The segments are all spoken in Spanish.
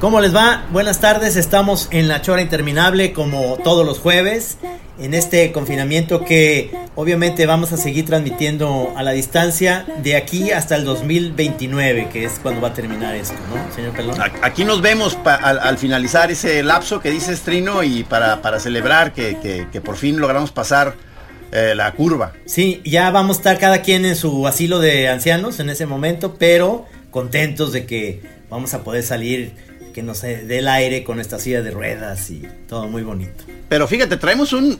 ¿Cómo les va? Buenas tardes, estamos en la Chora Interminable como todos los jueves, en este confinamiento que obviamente vamos a seguir transmitiendo a la distancia de aquí hasta el 2029, que es cuando va a terminar esto, ¿no, señor Pelón? Aquí nos vemos al, finalizar ese lapso que dice Strino y para, para celebrar que, que, por fin logramos pasar eh, la curva. Sí, ya vamos a estar cada quien en su asilo de ancianos en ese momento, pero contentos de que vamos a poder salir que nos dé el aire con esta silla de ruedas y todo muy bonito. Pero fíjate, traemos un,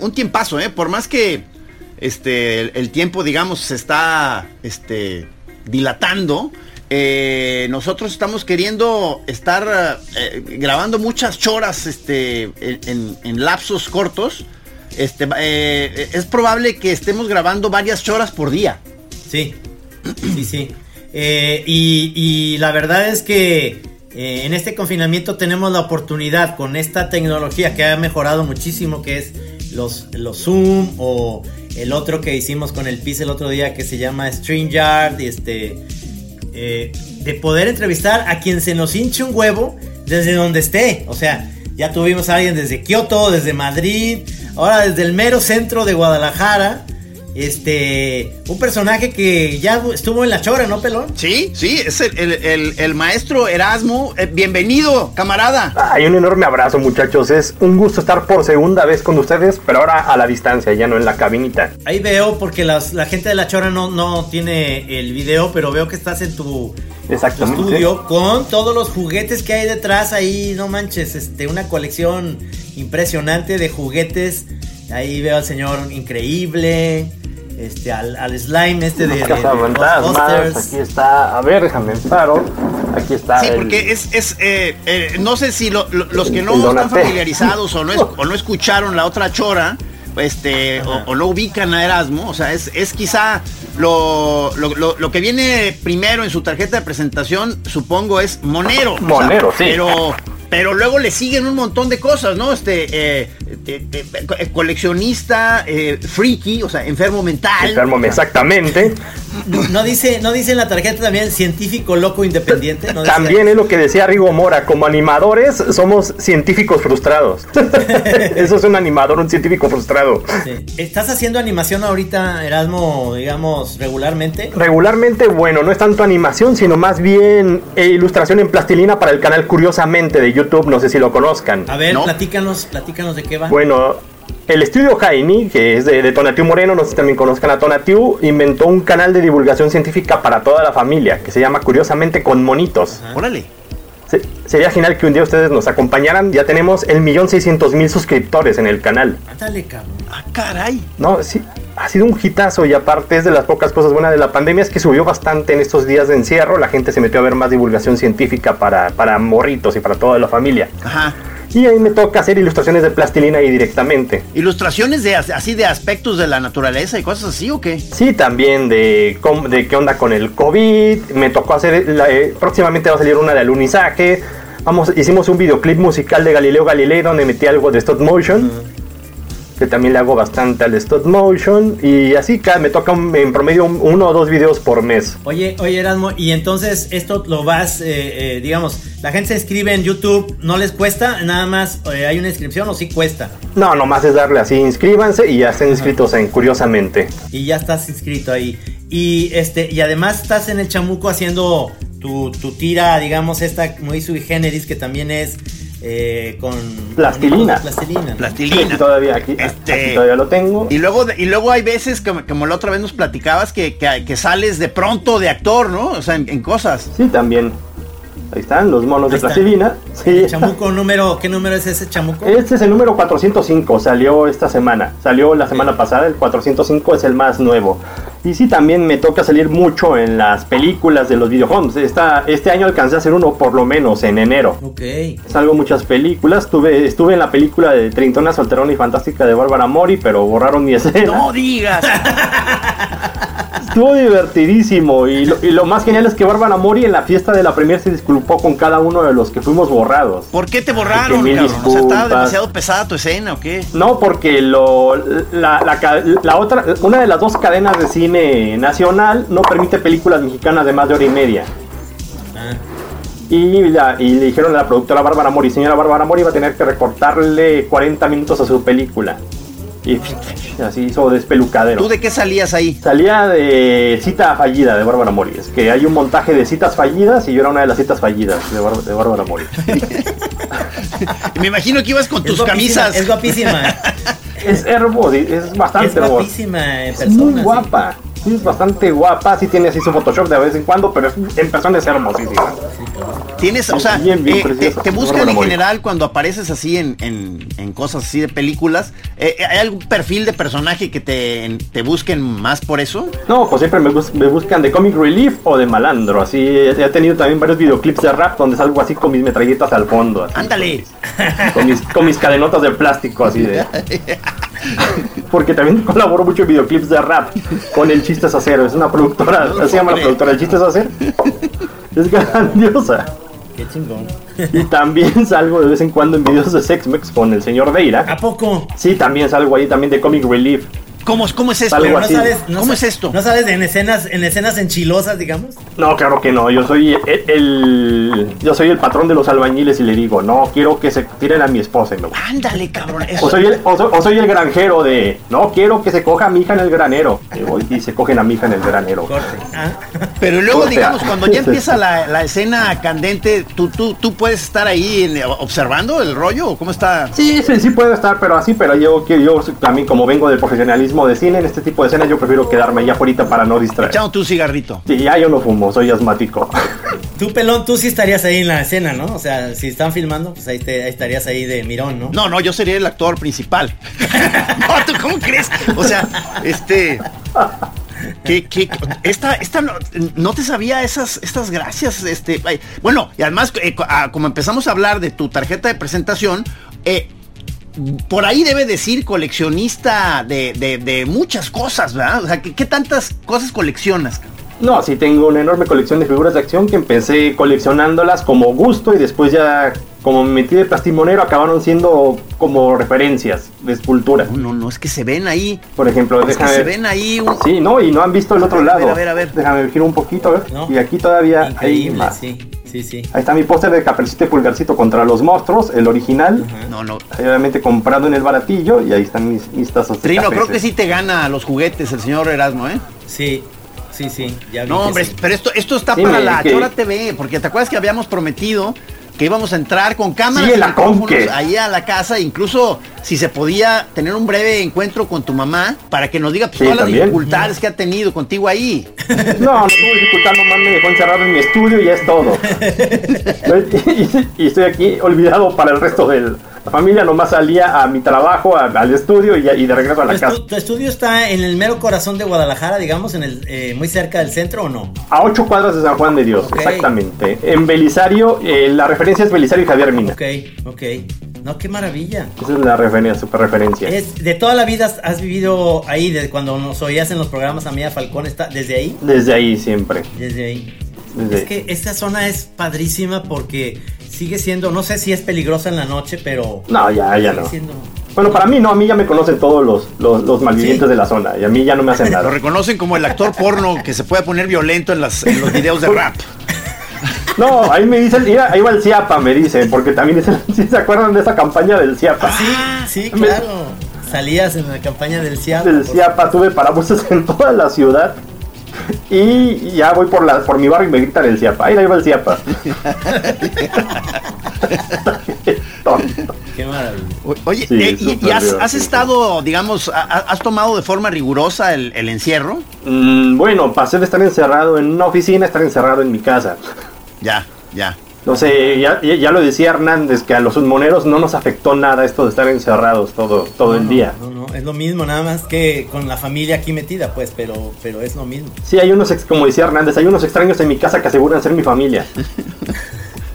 un tiempazo, ¿eh? Por más que este, el, tiempo, digamos, se está este, dilatando. Eh, nosotros estamos queriendo estar eh, grabando muchas choras este, en, lapsos cortos. Este, eh, es probable que estemos grabando varias choras por día. Sí, sí, sí. y, y, la verdad es que eh, en este confinamiento tenemos la oportunidad con esta tecnología que ha mejorado muchísimo, que es los, los Zoom o el otro que hicimos con el PIS el otro día que se llama StreamYard, este, eh, de poder entrevistar a quien se nos hinche un huevo desde donde esté. O sea, ya tuvimos a alguien desde Kioto, desde Madrid, ahora desde el mero centro de Guadalajara. Este, un personaje que ya estuvo en la chora, ¿no, Pelón? Sí, sí, es el, maestro Erasmo. Eh, bienvenido, camarada. Hay un enorme abrazo, muchachos. Es un gusto estar por segunda vez con ustedes, pero ahora a la distancia, ya no en la cabinita. Ahí veo, porque la gente de la chora no, no tiene el video, pero veo que estás en tu, estudio con todos los juguetes que hay detrás ahí, no manches, este, una colección impresionante de juguetes. Ahí veo al señor increíble este, al, al slime este de, de, Aquí está, a ver, déjame paro. Aquí está. Sí, porque es, es eh, eh, no sé si los que no están familiarizados o no, o no escucharon la otra chora, este, o, no ubican a Erasmo, o sea, es, es quizá lo, lo, lo, que viene primero en su tarjeta de presentación, supongo, es Monero. Monero, sí. Pero pero luego le siguen un montón de cosas, ¿no? Este, eh, eh, eh, coleccionista, freaky, o sea, enfermo mental. Enfermo, exactamente. No, dice, no dice en la tarjeta también científico loco independiente. también es lo que decía Rigo Mora, como animadores somos científicos frustrados. Eso es un animador, un científico frustrado. ¿Estás haciendo animación ahorita, Erasmo, digamos, regularmente? Regularmente, bueno, no es tanto animación, sino más bien ilustración en plastilina para el canal Curiosamente de YouTube no sé si lo conozcan. A ver, platícanos, platícanos de qué va. Bueno, el estudio Jaini, que es de, de, Tonatiu Moreno, no sé si también conozcan a Tonatiu, inventó un canal de divulgación científica para toda la familia, que se llama Curiosamente con Monitos. Órale. sería genial que un día ustedes nos acompañaran. Ya tenemos el millón seiscientos mil suscriptores en el canal. Dale, cabrón. Ah, caray. No, sí, ha sido un hitazo y aparte es de las pocas cosas buenas de la pandemia es que subió bastante en estos días de encierro. La gente se metió a ver más divulgación científica para, para morritos y para toda la familia. Ajá. Y ahí me toca hacer ilustraciones de plastilina ahí directamente. ¿Ilustraciones de así de aspectos de la naturaleza y cosas así o qué? Sí, también de, de qué onda con el COVID. Me tocó hacer, eh, próximamente va a salir una de alunizaje. Vamos, hicimos un videoclip musical de Galileo Galilei donde metí algo de stop motion también le hago bastante al stop motion y así cada me toca en promedio uno o dos videos por mes. Oye, oye Erasmo, y entonces esto lo vas, eh, eh, digamos, la gente se inscribe en YouTube, ¿no les cuesta? Nada más eh, hay una inscripción o sí cuesta. No, nomás es darle así, inscríbanse y ya estén inscritos en Curiosamente. Y ya estás inscrito ahí. Y este, y además estás en el chamuco haciendo tu, tu tira, digamos, esta muy sui generis que también es eh, con plastilina. Plastilina. Plastilina. todavía aquí, este, todavía lo tengo. Y luego, y luego hay veces, como, como la otra vez nos platicabas, que, que, sales de pronto de actor, ¿no? O sea, en, cosas. Sí, también. Ahí están los monos de plastilina. Sí. chamuco número, ¿qué número es ese chamuco? Este es el número 405, salió esta semana. Salió la semana pasada, el 405 es el más nuevo. Y sí, también me toca salir mucho en las películas de los videojuegos. Esta, este año alcancé a hacer uno por lo menos en enero. Ok. Salgo muchas películas. Estuve, estuve en la película de Trintona Solterona y Fantástica de Bárbara Mori, pero borraron mi escena. No digas. Estuvo divertidísimo. Y lo, y lo más genial es que Bárbara Mori en la fiesta de la premier se disculpó con cada uno de los que fuimos borrados. ¿Por qué te borraron, cabrón? O sea, ¿estaba demasiado pesada tu escena o qué? No, porque lo, la, la la otra, una de las dos cadenas de cine nacional no permite películas mexicanas de más de hora y media. Ah, Y, la- y le dijeron a la productora Bárbara Mori, señora Bárbara Mori va a tener que recortarle 40 minutos a su película. Y así hizo despelucadero. ¿Tú de qué salías ahí? Salía de cita fallida de Bárbara Mori. Es que hay un montaje de citas fallidas y yo era una de las citas fallidas de, de Bárbara Mori. Me imagino que ibas con es tus guapísima, camisas. Es guapísima. es hermoso, es bastante es hermoso. guapísima en Es persona. muy guapa. Sí, es bastante guapa. Sí tiene así su Photoshop de vez en cuando, pero es- en persona es hermosísima. Tienes, o sea, Bien, bien eh, te, preciosa. te buscan en general cuando apareces así en, en- en cosas así de películas. eh, ¿Hay algún perfil de personaje que te, te busquen más por eso? No, pues siempre me, bus- me buscan de comic relief o de malandro. Así he he tenido también varios videoclips de rap donde salgo así con mis metralletas al fondo. así, Ándale. con, mis, con mis cadenotas de plástico así de. Porque también colaboro mucho en videoclips de rap con el Chistes Acero. Es una productora, No se llama la productora El Chistes Acero. Es grandiosa. Qué chingón. Y también salgo de vez en cuando en videos de Sexmex con el señor Deira. ¿A poco? Sí, también salgo ahí también de Comic Relief. ¿Cómo, cómo es esto? Pero no sabes, no ¿Cómo sa- es esto? ¿No sabes en escenas, en escenas enchilosas, digamos? No, claro que no. Yo soy el, el- yo soy el patrón de los albañiles y le digo, no quiero que se tiren a mi esposa. y me voy. Ándale, cabrón. eso- O soy, el, o, soy, o soy el granjero de, no quiero que se coja a mi hija en el granero. Y voy y se cogen a mi hija en el granero. Ah. Pero luego, digamos, cuando ya empieza la, la escena candente, ¿tú, tú, ¿tú puedes estar ahí en- observando el rollo? ¿O ¿Cómo está? Sí, sí, sí puedo estar, pero así, pero yo, que yo también como vengo del profesionalismo de cine, en este tipo de escenas yo prefiero quedarme allá afuera para no distraer. Echando tu cigarrito. Sí, ya yo no fumo, soy asmático. Tú, pelón, tú sí estarías ahí en la escena, ¿no? O sea, si están filmando, pues ahí, te- ahí estarías ahí de mirón, ¿no? No, no, yo sería el actor principal. no, ¿tú cómo crees? O sea, este. Que, que esta, esta no, no te sabía esas, estas gracias, este, ay, bueno, y además, eh, ah, como empezamos a hablar de tu tarjeta de presentación, eh, por ahí debe decir coleccionista de, de- de muchas cosas, ¿verdad? O sea, ¿qué, qué tantas cosas coleccionas? No, sí tengo una enorme colección de figuras de acción que empecé coleccionándolas como gusto y después ya como me metí de plastimonero acabaron siendo como referencias de escultura. No, no, no, es que se ven ahí, Por ejemplo, es que déjame se ver. ven ahí un- Sí, no, y no han visto el otro A ver, a lado. ver, a ver, a ver. Déjame girar un poquito, a ver. ¿No? Y aquí todavía hay más. sí, sí, sí. Ahí está mi póster de Caperucita y Pulgarcito contra los monstruos, el original. No, no. Ahí, Obviamente comprado en el baratillo y ahí están mis, mis tazas Trino, creo que sí te gana los juguetes el señor Erasmo, ¿eh? Sí, sí, sí. Ya vi No, hombre, sí. pero esto, esto está Sí, para me- la que- Chora TV, porque te acuerdas que habíamos prometido que íbamos a entrar con cámaras Sí, la ahí a la casa, incluso si se podía tener un breve encuentro con tu mamá para que nos diga pues, Sí, todas las dificultades que ha tenido contigo ahí. No, no tuve dificultad, nomás me dejó encerrado en mi estudio y ya es todo. y, estoy aquí olvidado para el resto de la familia, nomás salía a mi trabajo, a- al estudio y, de regreso a ¿Tu, la casa. estu- tu estudio está en el mero corazón de Guadalajara, digamos, en el eh, muy cerca del centro o no? A ocho cuadras de San Juan de Dios, exactamente. En Belisario, eh, la referencia es Belisario y Javier Mina. Ok, ok. No, qué maravilla. Esa es la referencia, super referencia. Es, de toda la vida has- vivido ahí, desde cuando nos oías en los programas Amiga Falcón, está desde ahí, Desde ahí siempre. desde ahí. Desde Es que esta zona es padrísima porque sigue siendo, no sé si es peligrosa en la noche, pero No, ya, ya no. siendo. Bueno, para mí no, a mí ya me conocen todos los, los, los malvivientes Sí. de la zona y a mí ya no me hacen Lo nada. reconocen como el actor porno que se puede poner violento en, las, en los videos de rap. No, ahí me dicen, mira, ahí va el Ciapa, me dicen, porque también es el- ¿sí se acuerdan de esa campaña del Ciapa. Sí, sí, Me- claro. Salías en la campaña del CIAP. Del Ciapa, tuve parabuses en toda la ciudad. Y ya voy por la por mi barrio y me gritan el Ciapa. Ahí, ahí va el Ciapa. Qué maravilla. Oye, Sí, eh, y, has, estado, digamos, ha- ha- has tomado de forma rigurosa el, el encierro? Mm, bueno, pasé de estar encerrado en una oficina a estar encerrado en mi casa. Ya, ya. No sé, ya, ya- ya lo decía Hernández, que a los moneros no nos afectó nada esto de estar encerrados todo, todo el día. No, no. Es lo mismo, nada más que con la familia aquí metida, pues, pero, pero es lo mismo. Sí, hay unos, ex- como decía Hernández, hay unos extraños en mi casa que aseguran ser mi familia.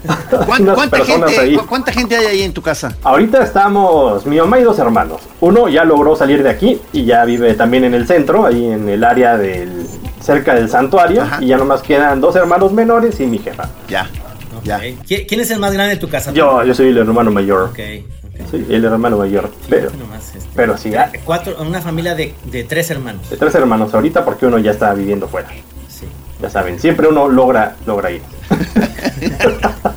¿Cuán- Unas ¿Cuánta, personas gente, ahí. cu- ¿Cuánta gente hay ahí en tu casa? Ahorita estamos mi mamá y dos hermanos. Uno ya logró salir de aquí y ya vive también en el centro, ahí en el área del cerca del santuario. Ajá. Y ya nomás quedan dos hermanos menores y mi jefa. Ya, ya. Ok. ¿Qui- ¿Quién es el más grande de tu casa? Yo, yo soy el hermano mayor. Ok, ok. Sí, el hermano mayor. Pero, Nomás, este, pero sí, ah, Cuatro, una familia de, de tres hermanos. de tres hermanos ahorita porque uno ya está viviendo fuera. Sí. Ya saben, siempre uno logra, logra ir.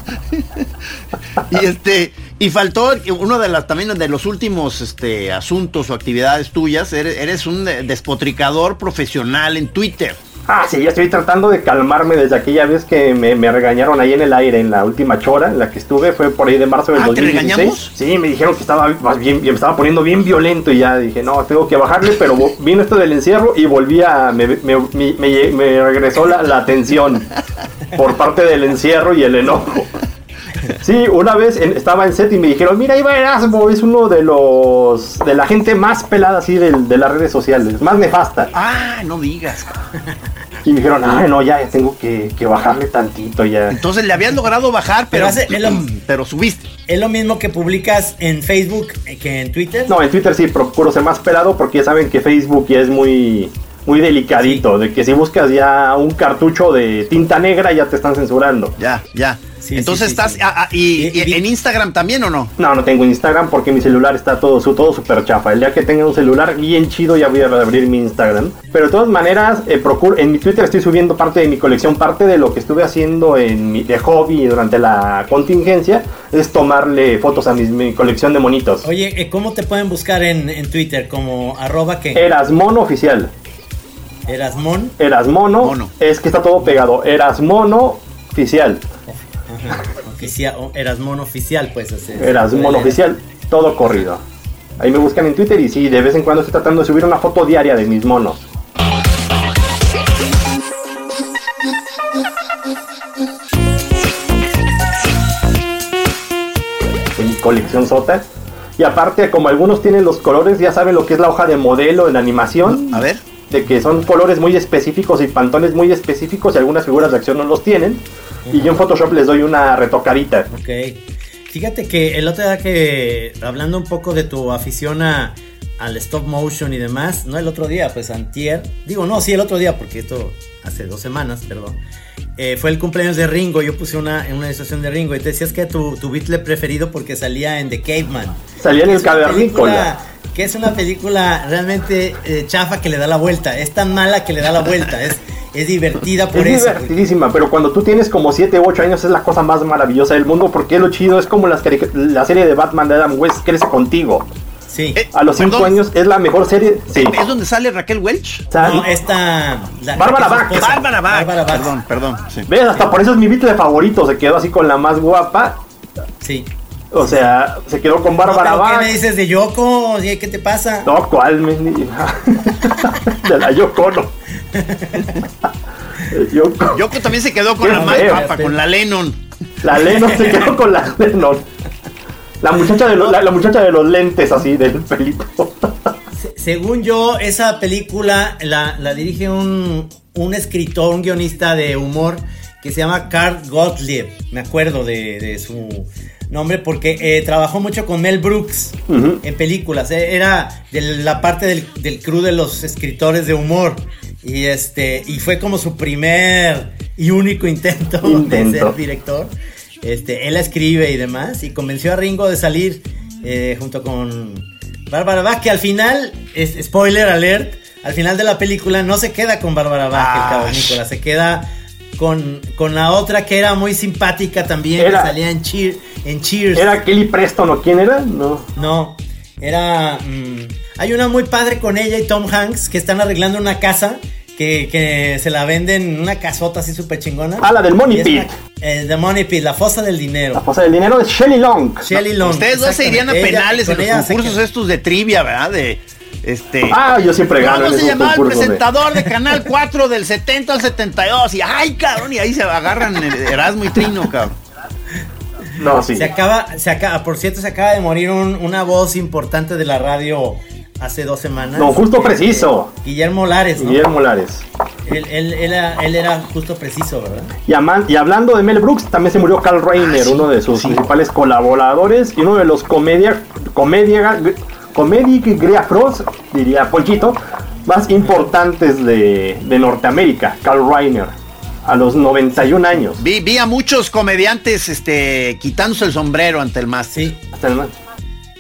Y este, y faltó uno de las también de los últimos este asuntos o actividades tuyas, eres, eres un de- despotricador profesional en Twitter. Ah, sí, ya estoy tratando de calmarme desde aquella vez que me, me regañaron ahí en el aire, en la última chora en la que estuve, fue por ahí de marzo del Ah, ¿te 2016. regañamos? Sí, me dijeron que estaba más bien, me estaba poniendo bien violento y ya dije, no, tengo que bajarle, pero vino esto del encierro y volví a, me, me, me- regresó la, la atención por parte del encierro y el enojo. Sí, una vez en- estaba en set y me dijeron, mira, Iba Erasmo es uno de los, de la gente más pelada así del- de, las redes sociales, más nefasta. Ah, no digas. Y me dijeron, ay, no, ya tengo que, que bajarle tantito ya. Entonces le habías logrado bajar, pero, Pero hace- lo- pero subiste. ¿Es lo mismo que publicas en Facebook que en Twitter? No, en Twitter sí procuro ser más pelado porque ya saben que Facebook ya es muy, muy delicadito. De que si buscas ya un cartucho de tinta negra ya te están censurando. Ya, ya. Sí, Entonces sí, sí, estás sí. y, Y- y y- en Instagram también o no? No, no tengo Instagram porque mi celular está todo su todo súper chafa. El día que tenga un celular bien chido ya voy a abrir mi Instagram. Pero de todas maneras, eh, procuro, en mi Twitter estoy subiendo parte de mi colección, parte de lo que estuve haciendo en mi, de hobby durante la contingencia es tomarle fotos a mi colección de monitos. Oye, eh, ¿cómo te pueden buscar en, en Twitter? Como arroba que Erasmono oficial. Erasmón. Erasmono. Mono. Es que está todo pegado. Erasmono oficial. Ajá, oficial, Erasmón oficial, pues. o sea, leer. oficial. Todo corrido. Ahí me buscan en Twitter y sí, de vez en cuando estoy tratando de subir una foto diaria de mis monos. En mi colección sota. Y aparte, como algunos tienen los colores, ya saben lo que es la hoja de modelo en animación. A ver. de que son colores muy específicos y pantones muy específicos y algunas figuras de acción no los tienen. Y yo en Photoshop les doy una retocadita. Ok. Fíjate que el otro día que, hablando un poco de tu afición a, al stop motion y demás, no el otro día, pues antier, digo, no, sí el otro día, porque esto hace dos semanas, perdón, eh, fue el cumpleaños de Ringo, yo puse una, en una ilustración de Ringo y te decías que tu, tu Beatle preferido porque salía en The Caveman. Salía en el Es cavernícola. película- Que es una película realmente eh, chafa que le da la vuelta, es tan mala que le da la vuelta, es, es divertida por Es eso. divertidísima, pero cuando tú tienes como 7 u 8 años es la cosa más maravillosa del mundo porque lo chido es como las la serie de Batman de Adam West crece contigo. Sí. Eh, A los 5 perdón, años es la mejor serie. Sí. ¿Es donde sale Raquel Welch? No, esta. la- Bárbara Bach. Bárbara Bach. Bárbara Bach. Perdón, perdón. sí. ¿Ves? Hasta por eso es mi Beatle favorito. Se quedó así con la más guapa. Sí. O sea, se quedó con No, Bárbara ¿Qué Bach. me dices de Yoko? ¿Qué te pasa? No, ¿cuál? de la Yoko no. Yoko. Yoko también se quedó con Qué la más guapa, con la Lennon. La Lennon se quedó con la Lennon. La muchacha de los, la, la muchacha de los lentes así del pelito. Se- según yo, esa película la, la dirige un, un escritor, un guionista de humor que se llama Carl Gottlieb. Me acuerdo de, de su nombre porque eh, trabajó mucho con Mel Brooks en películas. eh, Era de la parte del, del crew de los escritores de humor. Y este y fue como su primer y único intento, de ser director. Este, él la escribe y demás. Y convenció a Ringo de salir eh, junto con Bárbara Bach, que al final, es, spoiler alert, al final de la película no se queda con Bárbara Bach, Ah, el cavernícola, se queda con, con la otra que era muy simpática también, Era- que salía en, Cheer, en Cheers. ¿Era Kelly Preston o quién era? No. No, era... mm, hay una muy padre con ella y Tom Hanks que están arreglando una casa. Que, que se la venden una casota así súper chingona. Ah, la del Money es Pit. eh, The Money Pit, la fosa del La dinero. fosa del dinero es Shelly Long. Shelley Long. Ustedes dos se irían a. Ella- penales en los concursos estos de trivia, ¿verdad? De este. Ah, yo siempre gano ¿Cómo se llamaba el de- presentador de Canal 4 del 70 al 72? Y ay, cabrón, y ahí se agarran el Erasmo y Trino, cabrón. No, sí. Se acaba, se acaba, por cierto, se acaba de morir un- una voz importante de la radio hace dos semanas. No, justo Este, preciso. Guillermo Lares, ¿no? Guillermo Lares. Él, él- él era, él era justo preciso, ¿verdad? Y, aman- y hablando de Mel Brooks, también se murió Carl Reiner, Ah, sí, uno de sus sí. principales colaboradores y uno de los comedia, comedia, comedia Grea Frost, diría Polchito, más importantes de, de Norteamérica, Carl Reiner, a los 91 años. Vi, vi a muchos comediantes este, quitándose el sombrero ante el máster. Sí. Hasta el-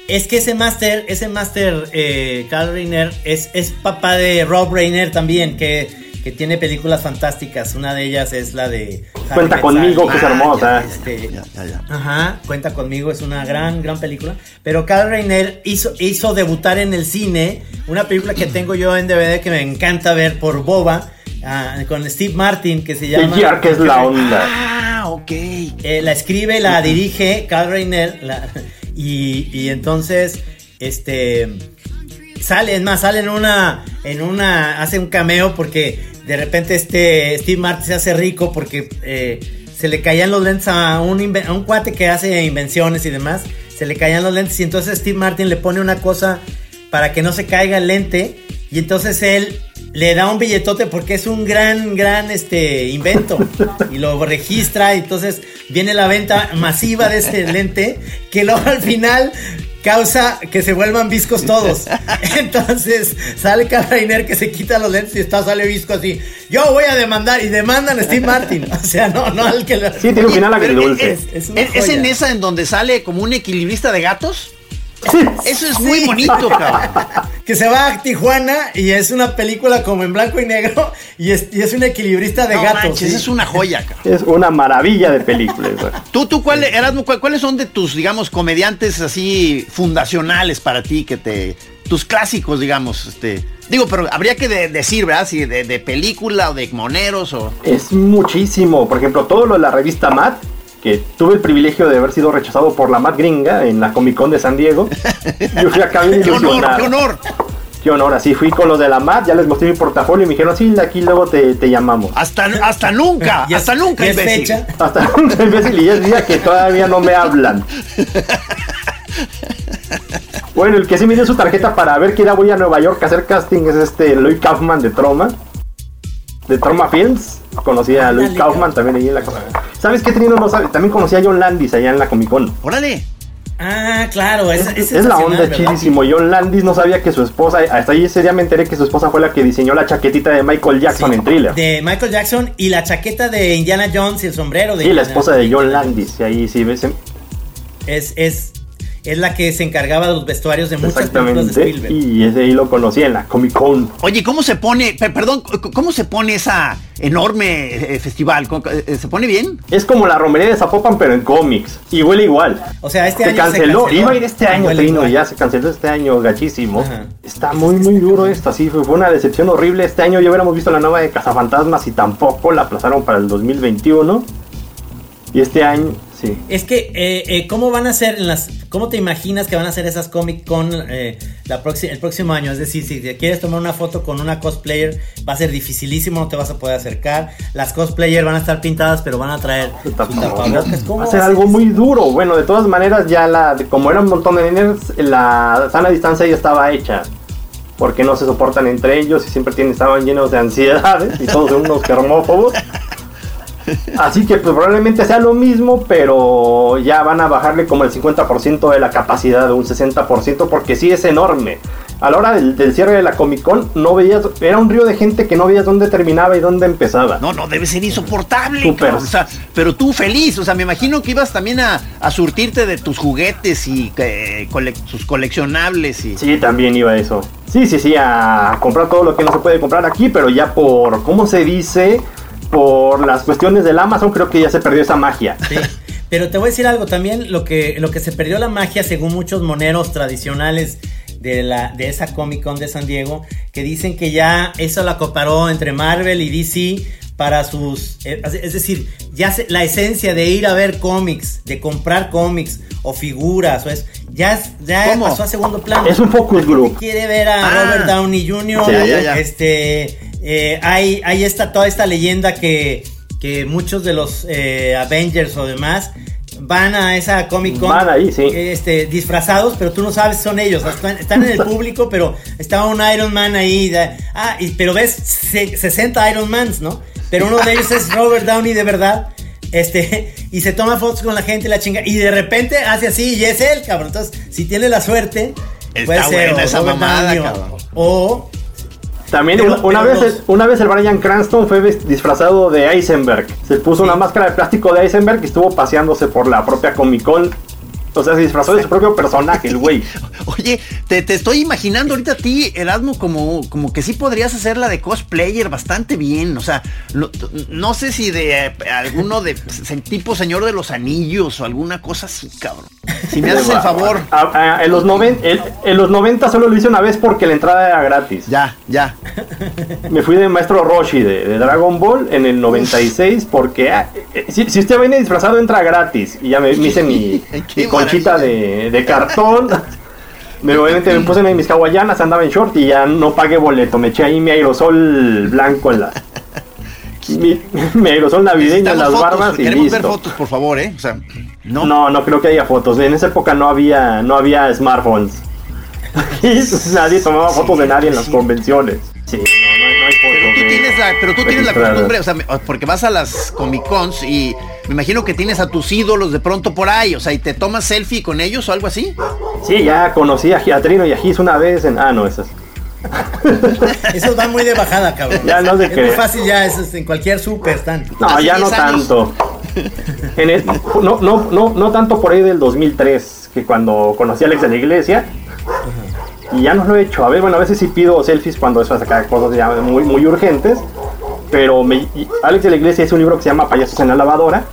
Es que ese máster, ese máster, eh, Carl Reiner, es, es papá de Rob Reiner también, que, que tiene películas fantásticas. Una de ellas es la de... Harry Cuenta conmigo, que es Ah, hermosa. Este, Ya, ya, ya. Ajá, Cuenta conmigo, es una gran, gran película. Pero Carl Reiner hizo, hizo debutar en el cine una película que tengo yo en DVD que me encanta ver por Boba, ah, con Steve Martin, que se El llama... Gear, que es la onda. Ah, ok. Eh, la escribe, la dirige Carl Reiner, la- y, y entonces, este, sale, es más, sale en una, en una, hace un cameo porque de repente este Steve Martin se hace rico porque eh, se le caían los lentes a un, a un cuate que hace invenciones y demás, se le caían los lentes y entonces Steve Martin le pone una cosa para que no se caiga el lente y entonces él le da un billetote porque es un gran, gran este invento y lo registra y entonces viene la venta masiva de este lente que luego al final causa que se vuelvan viscos todos. Entonces sale Carl Reiner que se quita los lentes y está sale visco así. Yo voy a demandar y demandan a Steve Martin. O sea, no, no al que lo... Sí, tiene un final agridulce. es- es ¿Es, es en esa en donde sale como un equilibrista de gatos? Eso es muy bonito, cabrón. que se va a Tijuana y es una película como en blanco y negro y es, y es un equilibrista de No gatos. manches, sí. es una joya, cabrón. Es una maravilla de película. esa. ¿Tú, tú cuál, Erasmo, cuál- cuáles son de tus, digamos, comediantes así fundacionales para ti, que te, tus clásicos, digamos, este, digo, pero habría que de- decir, ¿verdad? Si de, de película o de moneros o... Es muchísimo. Por ejemplo, todo lo de la revista Mad, que tuve el privilegio de haber sido rechazado por la Mad Gringa en la Comic Con de San Diego. Yo fui acá bien ¡Qué honor, qué honor! Qué honor, así fui con los de la Mad, ya les mostré mi portafolio y me dijeron, sí, aquí luego te, te llamamos. Hasta, hasta nunca, Y hasta nunca, y es imbécil. fecha. Hasta un imbécil y ya es día que todavía no me hablan. Bueno, el que sí me dio su tarjeta para ver que era voy a Nueva York a hacer casting es este Lloyd Kaufman de Troma. De Troma Films. Conocí a Ándale, Kaufman también ahí en la ¿Sabes qué tenido no sabe? También conocí a John Landis allá en la Comic Con. Órale. Ah, claro, es, Es, es es la onda ¿verdad? chidísimo. John Landis no sabía que su esposa, hasta ahí ese día me enteré que su esposa fue la que diseñó la chaquetita de Michael Jackson Sí, en thriller. De Michael Jackson y la chaqueta de Indiana Jones y el sombrero de y la esposa de John Landis. Y ahí sí ves. Es, es, es la que se encargaba de los vestuarios de muchas películas de Exactamente. Spielberg. Y ese ahí lo conocí en la Comic Con. Oye, ¿cómo se pone, per- perdón, cómo se pone esa enorme eh, festival? ¿Cómo- eh, ¿Se pone bien? Es como la romería de Zapopan, pero en cómics. Y huele igual. O sea, este se, año canceló. Iba a ir este año, Trino, ya se canceló este año, gachísimo. Ajá. Está muy, muy duro esto. Así fue, fue una decepción horrible. Este año ya hubiéramos visto la nueva de Cazafantasmas y tampoco la aplazaron para el 2021. Y este año, sí. Es que, eh, eh, ¿cómo van a ser en las... ¿Cómo te imaginas que van a ser esas Comic Con eh, la el próximo año? Es decir, si te quieres tomar una foto con una cosplayer, va a ser dificilísimo, no te vas a poder acercar. Las cosplayer van a estar pintadas, pero van a traer su tapabocas. ¿Cómo Va a ser algo muy duro. Bueno, de todas maneras, ya la, como era un montón de nerds, la sana distancia ya estaba hecha. Porque no se soportan entre ellos y siempre tienen, estaban llenos de ansiedades y todos son unos germófobos. Así que pues, probablemente sea lo mismo, pero ya van a bajarle como el 50% de la capacidad, un 60%, porque sí es enorme. A la hora del, del cierre de la Comic Con, no veías, era un río de gente que no veías dónde terminaba y dónde empezaba. No, no, debe ser insoportable. O sea, pero tú feliz, o sea, me imagino que ibas también a, a surtirte de tus juguetes y eh, cole- sus coleccionables y... Sí, también iba eso. Sí, sí, sí, a comprar todo lo que no se puede comprar aquí, pero ya por, ¿cómo se dice? Por las cuestiones del Amazon, creo que ya se perdió esa magia. Sí. Pero te voy a decir algo también, lo que, lo que se perdió la magia según muchos moneros tradicionales de, la, de esa Comic Con de San Diego, que dicen que ya eso la comparó entre Marvel y DC para sus... eh, Es decir, ya se- la esencia de ir a ver cómics, de comprar cómics o figuras, o es, ya, ya ¿Cómo? pasó a segundo plano. Es un focus group. quiere ver a Ah. Robert Downey Jr. Sí, ya, ya. Este, eh, hay, hay esta, toda esta leyenda que, que muchos de los eh, Avengers o demás van a esa Comic Con Van ahí, sí. este, disfrazados, pero tú no sabes si son ellos. Están, están en el público, pero estaba un Iron Man ahí. de- ah, y- pero ves se- 60 Iron Mans, ¿no? Pero uno de ellos es Robert Downey de verdad. Este, y se toma fotos con la gente y la chinga. Y de repente hace así y es él, cabrón. Entonces, si tiene la suerte, Está puede ser buena o esa Robert mamada, Downey o- cabrón. o También una, vez, el- una vez el Brian Cranston fue disfrazado de Eisenberg. Se puso una máscara de plástico de Eisenberg y estuvo paseándose por la propia Comic Con. O sea, se disfrazó de su propio personaje, el güey. Oye, te, te estoy imaginando ahorita a ti, Erasmo, como, como que sí podrías hacer la de cosplayer bastante bien. O sea, no, no sé si de eh, alguno de tipo Señor de los Anillos o alguna cosa así, cabrón. Si me haces el favor. A- a- en, los noven- en, en los 90 solo lo hice una vez porque la entrada era gratis. Ya, ya. Me fui de maestro Roshi de, de Dragon Ball en el 96 porque ah, eh, si, si usted viene disfrazado entra gratis. Y ya me, me hice mi, Qué mi de, de cartón. Me, obviamente me puse en mis hawaianas, andaba en short y ya no pagué boleto. Me eché ahí mi aerosol blanco en la... Mi, mi aerosol navideño en las fotos, barbas y queremos ver listo. fotos, por favor, ¿eh? O sea, no. No, no creo que haya fotos. En esa época no había, no había smartphones. Y nadie tomaba fotos de nadie en las convenciones. Sí, no, hay- Pero tú tienes la, pero tú tienes la costumbre, o sea, me- porque vas a las Comic Cons y me imagino que tienes a tus ídolos de pronto por ahí, o sea, y te tomas selfie con ellos o algo así. Sí, ya conocí a, Trino y a Gis una vez en... Ah, no, esas. Eso va muy de bajada, cabrón. Ya no se es muy fácil ya, eso es en cualquier super están. No, Hace ya no 10 años. tanto. En el- no, no, no, no tanto por ahí del 2003, que cuando conocí a Alex de la iglesia. Y ya no lo he hecho. A ver, bueno, a veces sí pido selfies cuando eso saca cosas ya muy, muy urgentes. Pero me- Alex de la iglesia hizo un libro que se llama Payasos en la lavadora.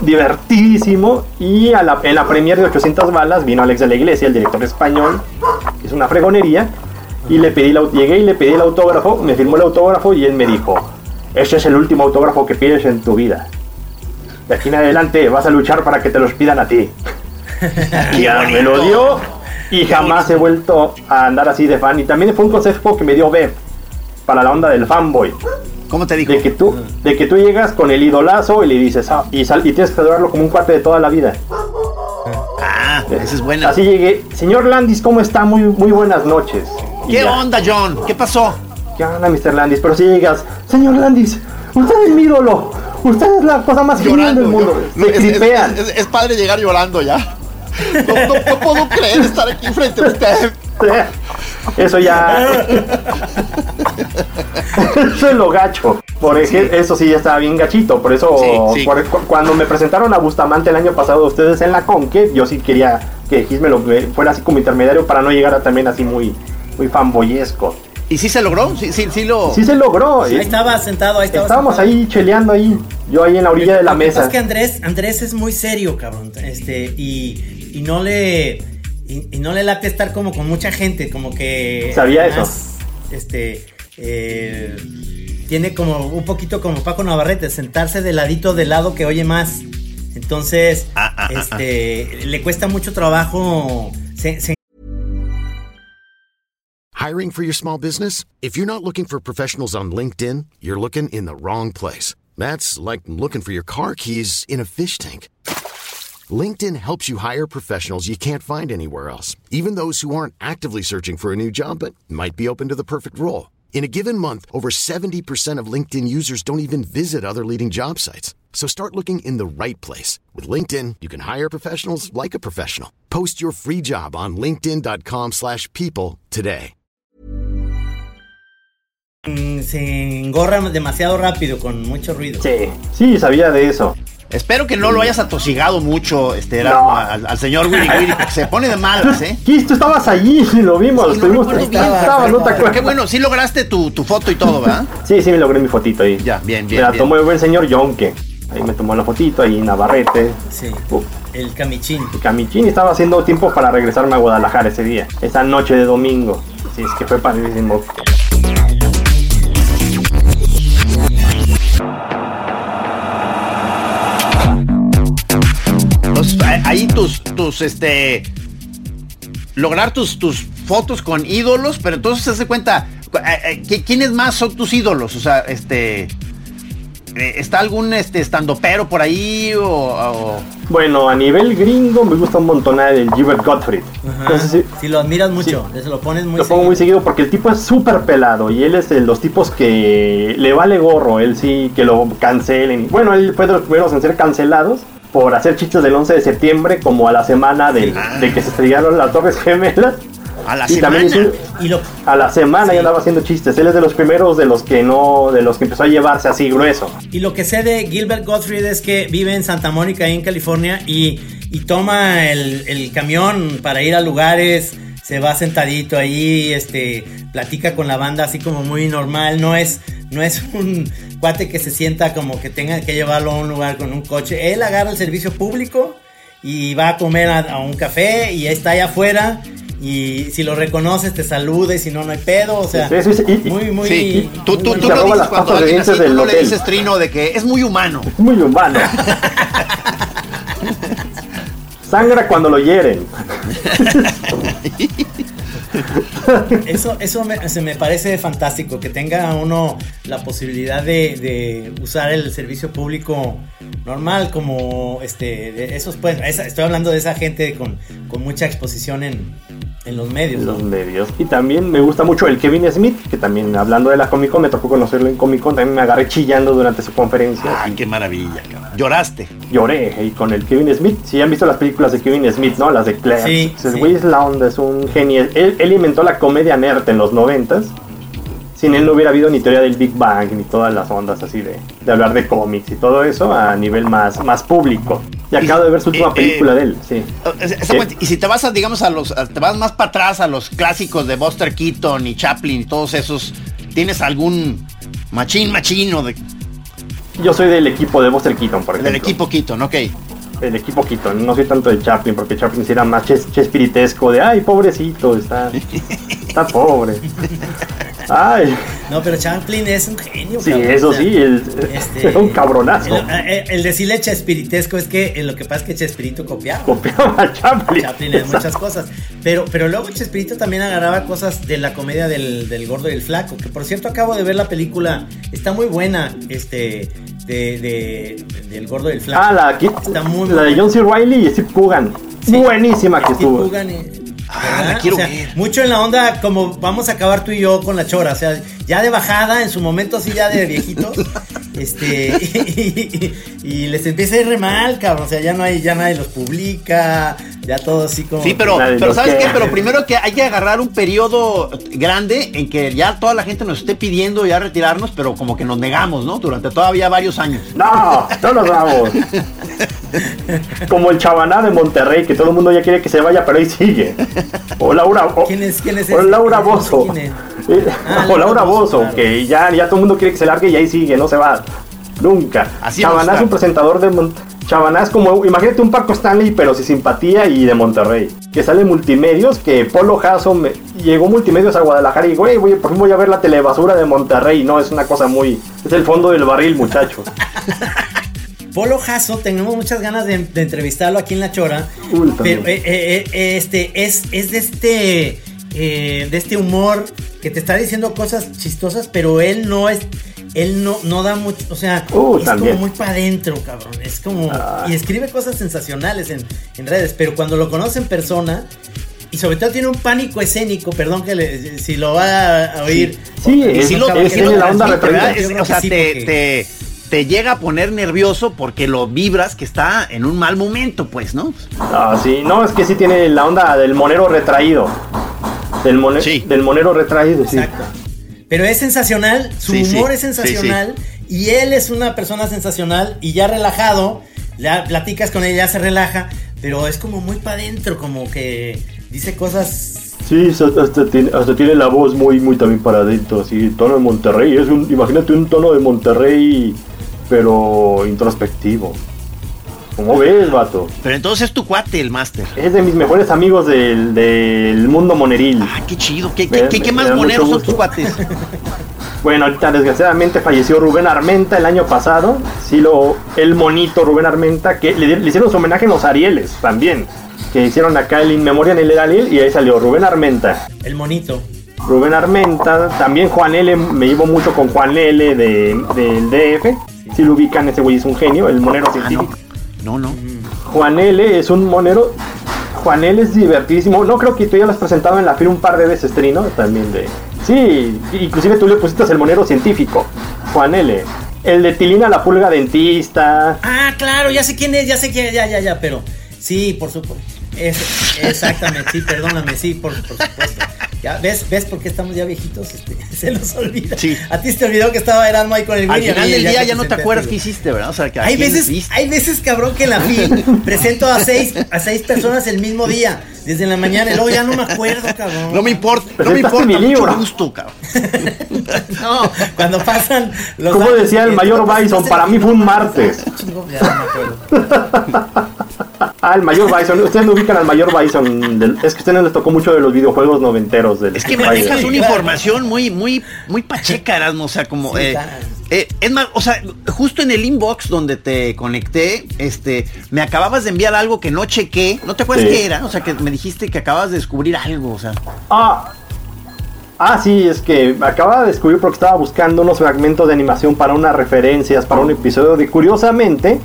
Divertidísimo. Y a la- en la premier de 800 balas vino Alex de la iglesia, el director español. Es una fregonería. Y le pedí, el au- llegué y le pedí el autógrafo. Me firmó el autógrafo y él me dijo: Este es el último autógrafo que pides en tu vida. De aquí en adelante vas a luchar para que te los pidan a ti. y ya me lo dio y jamás he vuelto a andar así de fan. Y también fue un consejo que me dio Bev para la onda del fanboy. ¿Cómo te dijo? De que tú, de que tú llegas con el idolazo y le dices, ah, y, sal- y tienes que adorarlo como un cuate de toda la vida. Ah, esa es buena. Así llegué, señor Landis, ¿cómo está? Muy, muy buenas noches. Y ¿Qué ya. onda, John? ¿Qué pasó? ¿Qué onda, Mr. Landis? Pero si llegas, señor Landis, usted es mi ídolo. Usted es la cosa más genial del mundo. Me es, es- tripean. es- es padre llegar llorando ya. No, no- no puedo creer estar aquí frente a usted. Eso ya. eso es lo gacho. Por ejemplo, eso sí ya estaba bien gachito. Por eso, Sí, sí. por- cu- cuando me presentaron a Bustamante el año pasado, ustedes en la Conque, yo sí quería que Gis me lo fuera así como intermediario para no llegar a también así muy, muy fanboyesco. ¿Y sí se logró? Sí, sí, sí lo. Sí se logró. Ahí ¿eh? estaba sentado, ahí estaba Estábamos sentado. ahí cheleando ahí. Yo ahí en la orilla de la Lo que pasa mesa. Es que Andrés, Andrés es muy serio, cabrón. Este, y, y no le. Y, y no le late estar como con mucha gente, como que. Sabía además, Este. eh, tiene como un poquito como Paco Navarrete, sentarse de ladito del lado que oye más. Entonces, Ah, ah, ah, este, le cuesta mucho trabajo. Se, se Hiring for your small business? If you're not looking for professionals on LinkedIn, you're looking in the wrong place. That's like looking for your car keys in a fish tank. LinkedIn helps you hire professionals you can't find anywhere else, even those who aren't actively searching for a new job but might be open to the perfect role. In a given month, over 70% of LinkedIn users don't even visit other leading job sites. So start looking in the right place. With LinkedIn, you can hire professionals like a professional. Post your free job on linkedin.com/people slash people today. Mm, se engorra demasiado rápido, con mucho ruido. Sí, sí, sabía de eso. Espero que no lo hayas atosigado mucho, este, No. Erasmo, al, al señor Willy Willy, porque se pone de malas, ¿eh? Gis, tú estabas allí, lo vimos, Sí, no estuvimos. no te Pero acuerdas. qué bueno, sí lograste tu, tu foto y todo, ¿verdad? Sí, sí, me logré mi fotito ahí. Ya, bien, bien, Me la bien. tomó el buen señor Yonke. Ahí me tomó la fotito, ahí Navarrete. Sí. Uf. El camichín. Y Camichín estaba haciendo tiempo para regresarme a Guadalajara ese día, esa noche de domingo. Sí, es que fue padrísimo. Ahí tus, tus, este, lograr tus, tus fotos con ídolos, pero entonces se hace cuenta, eh, eh, ¿qui- ¿quiénes más son tus ídolos? O sea, este, eh, ¿está algún este estandopero por ahí o, o- Bueno, a nivel gringo me gusta un montón el Gilbert Gottfried. Ajá. Entonces, Si lo admiras mucho, se lo pones muy lo pongo muy seguido. seguido porque el tipo es súper pelado y él es de los tipos que le vale gorro, él sí, que lo cancelen. Bueno, él fue de los primeros en ser cancelados por hacer chistes del 11 de septiembre como a la semana de, de que se estrellaron las Torres Gemelas. a la y también semana? hizo- Y lo, a la semana Sí. ya andaba haciendo chistes. Él es de los primeros de los que no, de los que empezó a llevarse así grueso. y lo que sé de Gilbert Gottfried es que vive en Santa Mónica, en California, y, y toma el, el camión para ir a lugares, se va sentadito ahí, este, platica con la banda así como muy normal, no es, no es un cuate que se sienta como que tenga que llevarlo a un lugar con un coche. Él agarra el servicio público y va a comer a, a un café y está allá afuera. Y si lo reconoces, te saluda y si no, no hay pedo. O sea, Sí, sí, sí, y- muy, muy. Sí, tú, muy tú, bueno. tú dices cuando alguien así, no le dices trino de que es muy humano. Muy humano. Sangra cuando lo hieren. Eso, eso me, se me parece fantástico, que tenga uno la posibilidad de, de usar el servicio público normal, como este, de esos, pues, esa- estoy hablando de esa gente con, con mucha exposición en, en los medios. ¿no? los medios. Y también me gusta mucho el Kevin Smith, que también hablando de la Comic Con, me tocó conocerlo en Comic Con, también me agarré chillando durante su conferencia. Ay, qué maravilla, cabrón. Lloraste. Lloré y con el Kevin Smith. Si han visto las películas de Kevin Smith, ¿no? Las de Clerks. Sí, sí. es la onda, es un genio. Él, él inventó la comedia nerd en los noventas. Sin él no hubiera habido ni teoría del Big Bang ni todas las ondas así de, de hablar de cómics y todo eso a nivel más, más público. Y acabo de ver su última eh, película eh, de él, sí. Y si te vas a, digamos, a los, a- te vas más para atrás a los clásicos de Buster Keaton y Chaplin y todos esos, ¿tienes algún machín machino de- Yo soy del equipo de Buster Keaton, por ejemplo. del equipo Keaton? Ok. El equipo Keaton, no soy tanto de Chaplin, porque Chaplin era más ches- chespiritesco, de ay, pobrecito, está, está pobre. Ay, No, pero Chaplin es un genio. sí, cabrón, eso sí, el, este, es un cabronazo. El, el- el decirle Chespiritesco es que eh, lo que pasa es que Chespirito copiaba. Copiaba a Chaplin. Chaplin en muchas cosas. Pero, pero luego Chespirito también agarraba cosas de la comedia del, del gordo y el flaco. Que por cierto acabo de ver la película. Está muy buena. Este. De, de- del gordo y el flaco. Ah, la, aquí- Está muy la de. John C. Reilly y Steve Coogan. Sí. Buenísima que Steve estuvo. Coogan y- Ah, la quiero O sea, ver. Mucho en la onda como vamos a acabar tú y yo con la chora. O sea, ya de bajada, en su momento así ya de viejitos. este. Y, y les empieza a ir re mal, cabrón. O sea, ya no hay, ya nadie los publica. Ya todo así como. Sí, pero, pero ¿sabes qué? Pero primero que hay que agarrar un periodo grande en que ya toda la gente nos esté pidiendo ya retirarnos, pero como que nos negamos, ¿no? Durante todavía varios años. No, no nos vamos. Como el chavaná de Monterrey, que todo el mundo ya quiere que se vaya, pero ahí sigue. O Laura, o, ¿Quién es- quién es o? Laura Bozo. Ah, o Laura Bozo, claro. que ya, ya todo el mundo quiere que se largue y ahí sigue, no se va. Nunca. Así es un presentador de Mon- Chavaná es como, imagínate un Paco Stanley, pero sin simpatía y de Monterrey. Que sale multimedios, que Polo Jasso me, llegó multimedios a Guadalajara y, güey, voy, por fin voy a ver la telebasura de Monterrey. No, es una cosa muy. Es el fondo del barril, muchachos. Polo Jasso, tenemos muchas ganas de, de entrevistarlo aquí en La Chora. Uy, pero eh, eh, eh, este es, es de este eh, de este humor que te está diciendo cosas chistosas, pero él no es él no, no da mucho, o sea, Uh, es también. como muy para adentro, cabrón. Es como Ah. y escribe cosas sensacionales en, en redes, pero cuando lo conoce en persona y sobre todo tiene un pánico escénico, perdón que le- si lo va a oír. Sí, sí lo, es que o sea, sí, te, porque- te, te llega a poner nervioso porque lo vibras que está en un mal momento, pues, ¿no? Ah, sí, no, es que sí tiene la onda del monero retraído. Del, mone- Sí. del monero retraído, sí. Pero es sensacional, su Sí, sí, humor es sí, sensacional y él es una persona sensacional y ya relajado, ya platicas con él, ya se relaja, pero es como muy para adentro, como que dice cosas... Sí, hasta, hasta tiene, hasta tiene la voz muy, muy también para adentro, así, tono de Monterrey. Es un, imagínate un tono de Monterrey, pero introspectivo. ¿Cómo ves, vato? Pero entonces es tu cuate el máster. Es de mis mejores amigos del, del mundo moneril. Ah, qué chido. ¿Qué, Me- qué, qué- más moneros son tus cuates? Bueno, ahorita desgraciadamente falleció Rubén Armenta el año pasado. Sí, lo, el monito Rubén Armenta, que le, le hicieron su homenaje en los Arieles también. Que hicieron acá el In Memoria en el Ariel y ahí salió Rubén Armenta. El monito. Rubén Armenta, también Juan L, me llevo mucho con Juan L de, del DF. Si lo ubican, ese güey es un genio, el monero Ah, científico. no. No, no. Juan L es un monero. Juan L es divertidísimo. No creo que tú ya lo has presentado en la fila un par de veces, Trino. También de. Sí, inclusive tú le pusiste el monero científico. Juan L. El de Tilina la pulga dentista. Ah, claro, ya sé quién es, ya sé quién es, ya, ya, ya, pero sí, por supuesto. Es- exactamente, sí, perdóname, sí, por, por supuesto. Ya, ¿ves, ¿Ves por qué estamos ya viejitos? Este, se nos olvida. Sí. A ti se te olvidó que estaba ahí con el Al William. final del día ya no te acuerdas qué hiciste, ¿verdad? O sea, que a Hay veces, viste. hay veces, cabrón, que en la FIL presento a seis, a seis personas el mismo día, desde la mañana, y luego ya no me acuerdo, cabrón. No me importa, no me importa, mi mucho libro. gusto, cabrón. No, cuando pasan los Como decía el mayor Bison, para mí fue un martes. Chingo, ya no me acuerdo. Ah, el mayor Bison. Ustedes no ubican al mayor Bison. del- es que a ustedes no les tocó mucho de los videojuegos noventeros. Del Es que Spider. manejas Sí, una información muy, muy, muy pacheca, Erasmo. O sea, como. Sí, eh, eh, es más, o sea, justo en el inbox donde te conecté, este, me acababas de enviar algo que no chequé. ¿No te acuerdas Sí. qué era? O sea, que me dijiste que acabas de descubrir algo. O sea, Ah, ah, sí, es que acababa de descubrir porque estaba buscando unos fragmentos de animación para unas referencias, para un episodio de Curiosamente.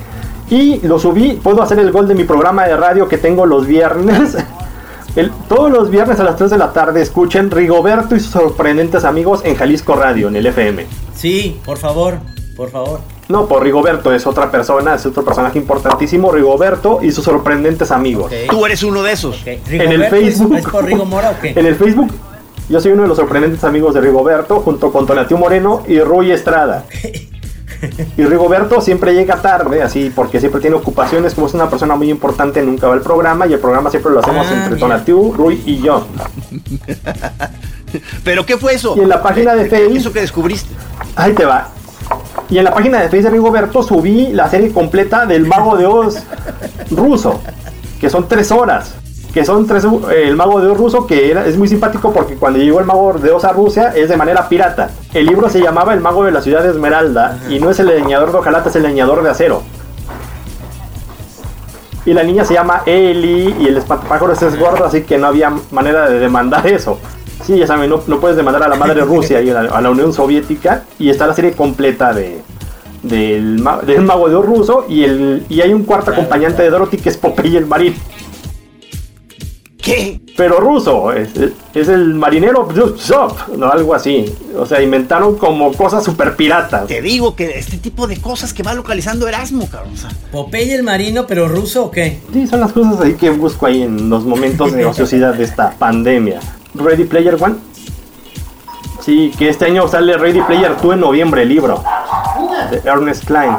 Y lo subí, puedo hacer el gol de mi programa de radio que tengo los viernes. El- todos los viernes a las 3 de la tarde escuchen Rigoberto y sus sorprendentes amigos en Jalisco Radio, en el FM. Sí, por favor, por favor. No, por Rigoberto es otra persona, es otro personaje importantísimo, Rigoberto y sus sorprendentes amigos. Tú eres uno de esos. Ok. En el ¿Rigoberto es- Facebook. ¿Es por Rigo Mora o qué? En el Facebook, yo soy uno de los sorprendentes amigos de Rigoberto, junto con Tonatiu Moreno y Rui Estrada. Y Rigoberto siempre llega tarde, así, porque siempre tiene ocupaciones, como es una persona muy importante, nunca va al programa, y el programa siempre lo hacemos Ah, entre. Tonatiu, Rui y yo. ¿Pero qué fue eso? Y en la página de Facebook- Eso que descubriste. Ahí te va. Y en la página de Facebook de Rigoberto subí la serie completa del Mago de Oz ruso, que son tres horas. Que son tres, eh, el Mago de Oz ruso, que era- es muy simpático porque cuando llegó el Mago de Oz a Rusia es de manera pirata. El libro se llamaba El Mago de la Ciudad de Esmeralda y no es el leñador de hojalata, es el leñador de acero. Y la niña se llama Eli y el espantapájaros es gordo, así que no había manera de demandar eso. Sí, ya saben, no, no puedes demandar a la madre Rusia y a la, a la Unión Soviética. Y está la serie completa de del, ma- del mago de Oz ruso y, el, y hay un cuarto acompañante de Dorothy que es Popeye el marín. ¿Qué? Pero ruso, es, es el marinero Zop, no algo así. O sea, inventaron como cosas super piratas. Te digo que este tipo de cosas que va localizando Erasmo, cabrón. O sea, ¿Popeye el marino, pero ruso o qué? Sí, son las cosas ahí que busco ahí en los momentos de ociosidad de esta pandemia. Ready Player One. Sí, que este año sale Ready Player 2 en noviembre, el libro. De Ernest Klein.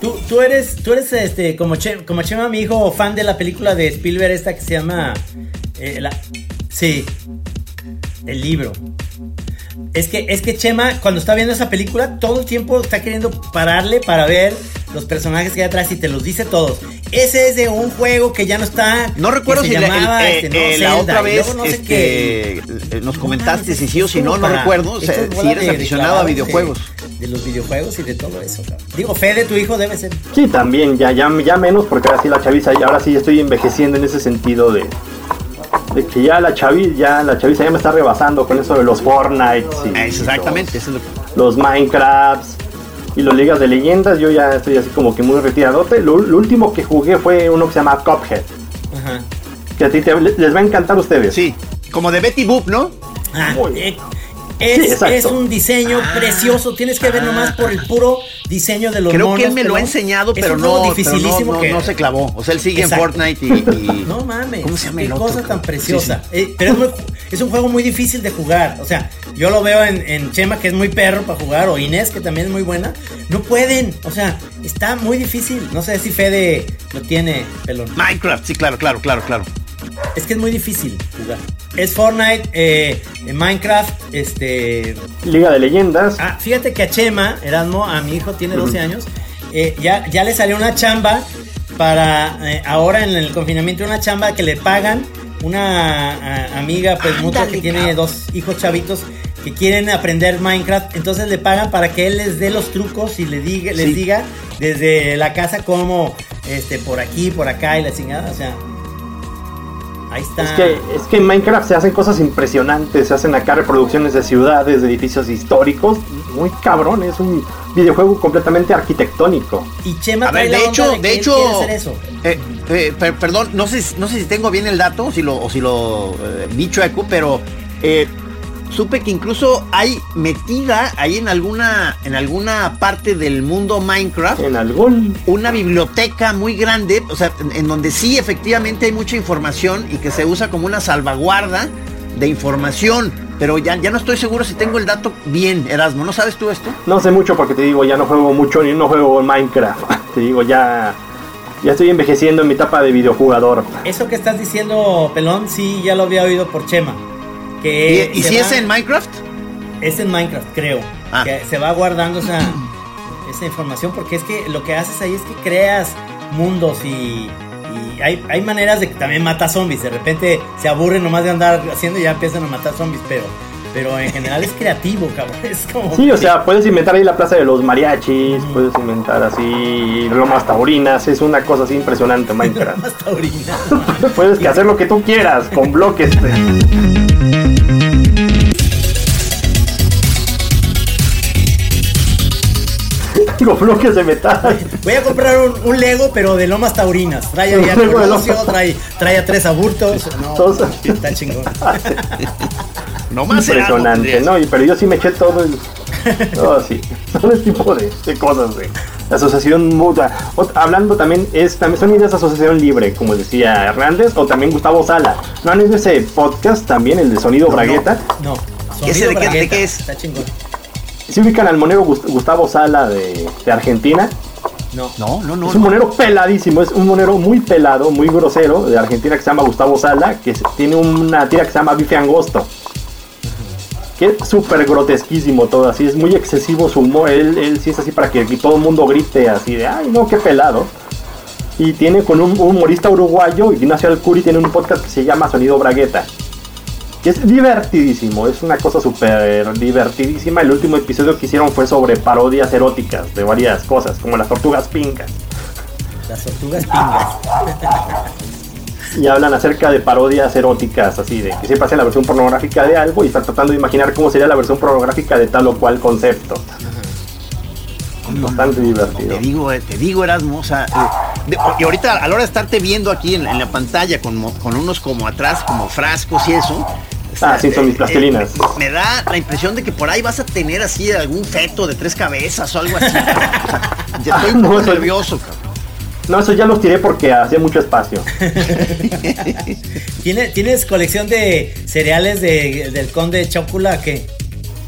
Tú, tú eres, tú eres este, como, Che- como Chema, mi hijo, fan de la película de Spielberg esta que se llama... eh, la- sí, el libro. Es que, es que Chema, cuando está viendo esa película, todo el tiempo está queriendo pararle para ver los personajes que hay atrás y te los dice todos. Ese es de un juego que ya no está. no recuerdo si la, llamaba, el- eh, este, no, eh, la otra vez no sé este, qué. eh, nos No comentaste si sí o si no, no recuerdo. O sea, si eres de- de aficionado a de- videojuegos. De, los videojuegos y de todo eso, cabrón. Digo, Fede, tu hijo debe ser. Sí, también, ya, ya, ya menos, porque ahora sí la chaviza, y ahora sí estoy envejeciendo en ese sentido de, de que ya la chaviza, ya la chaviza ya me está rebasando con eso de los Fortnite. y Ah, Exactamente, eso es lo que- los Minecrafts y los ligas de leyendas, yo ya estoy así como que muy retiradote. Lo, lo último que jugué fue uno que se llama Cuphead, Ajá. que a ti te- les va a encantar a ustedes. Sí, como de Betty Boop, ¿no? Ah, Muy eh, es, un diseño precioso. Tienes que ver nomás por el puro diseño de los Creo monos. que él me lo ha enseñado, Es pero un no, juego pero no, dificilísimo no, que- no se clavó. O sea, él sigue Exacto. en Fortnite y, y- No mames. ¿Cómo se llama Qué el otro, cosa tan preciosa. Sí, Eh, pero es, muy- es un juego muy difícil de jugar. O sea, yo lo veo en, en Chema, que es muy perro para jugar, o Inés, que también es muy buena. No pueden. O sea, está muy difícil. No sé si Fede lo tiene, pelón. Minecraft, sí, claro, claro, claro, claro. Es que es muy difícil jugar. Es Fortnite, eh, Minecraft, este. Liga de leyendas. Ah, fíjate que a Chema, Erasmo, a mi hijo tiene 12 años, eh, ya, ya le salió una chamba para eh, ahora en el confinamiento, una chamba que le pagan una a- amiga pues mutua que tiene dos hijos chavitos que quieren aprender Minecraft, entonces le pagan para que él les dé los trucos y le diga, les diga desde la casa cómo este por aquí, por acá y la chingada, o sea, ahí está. Es que, es que en Minecraft se hacen cosas impresionantes, se hacen acá reproducciones de ciudades, de edificios históricos. muy cabrón, es un videojuego completamente arquitectónico. Y Chema A ver, de hecho, que de él hecho, eso. eh, eh, per- perdón, no sé, no sé si tengo bien el dato o si lo, o si lo eh, pero eh, supe que incluso hay metida ahí en alguna, en alguna parte del mundo Minecraft En algún una biblioteca muy grande, o sea, en, en donde sí efectivamente hay mucha información y que se usa como una salvaguarda de información, pero ya, ya no estoy seguro si tengo el dato bien, Erasmo, ¿no sabes tú esto? No sé mucho porque te digo, ya no juego mucho ni no juego Minecraft. Te digo, ya, ya estoy envejeciendo en mi etapa de videojugador. Eso que estás diciendo, Pelón, sí, ya lo había oído por Chema. ¿Y, Que y se si va- es en Minecraft? Es en Minecraft, creo. Ah. Que se va guardando esa, esa información porque es que lo que haces ahí es que creas mundos y, y hay, hay maneras de que también mata zombies. De repente se aburren nomás de andar haciendo y ya empiezan a matar zombies, pero, pero en general es creativo, cabrón. Es como... Sí, o sea, puedes inventar ahí la plaza de los mariachis, puedes inventar así lomas taurinas, es una cosa así impresionante Minecraft. Más taurina. puedes que hacer lo que tú quieras con bloques. Bloques de metal. Voy a comprar un, un Lego, pero de lomas taurinas. Trae Colosio, lomas. trae, trae a tres aburtos. No, Todos- está chingón. No más Impresionante. ¿no? Y, pero yo sí me eché todo el... Todo así. Todo el tipo de, de cosas, de la asociación mutua. Ot- hablando también, es, también son ideas de asociación libre, como decía Hernández, o también Gustavo Sala. ¿No han oído ese podcast también, el de Sonido Bragueta? No. ¿Ese sonido de qué- de qué es? Está chingón. ¿Sí ubican al monero Gust- Gustavo Sala de, de Argentina? No. No, no, no. es un no. monero peladísimo, es un monero muy pelado, muy grosero de Argentina que se llama Gustavo Sala, que tiene una tira que se llama Bife Angosto. Que es súper grotesquísimo todo, así es muy excesivo su humor. Él, él sí es así para que, que todo el mundo grite así de, ay no, qué pelado. Y tiene con un, un humorista uruguayo, Ignacio Alcuri, tiene un podcast que se llama Sonido Bragueta. Que es divertidísimo, es una cosa súper divertidísima. El último episodio que hicieron fue sobre parodias eróticas de varias cosas, como las tortugas pincas. Las tortugas pingas. y hablan acerca de parodias eróticas, así de que siempre hacen la versión pornográfica de algo y están tratando de imaginar cómo sería la versión pornográfica de tal o cual concepto. Bastante divertido. Te digo, eh, te digo, Erasmo, o sea, eh, de- y ahorita a la hora de estarte viendo aquí en, en la pantalla con, unos como atrás, como frascos y eso. o sea, Ah, sí, son mis eh, plastilinas. eh, me da la impresión de que por ahí vas a tener así algún feto de tres cabezas o algo así. cabrón. O sea, ya estoy un No, poco eso- nervioso, cabrón. No, eso ya los tiré porque hacía mucho espacio. ¿Tiene, ¿Tienes colección de cereales de, del conde Chocula que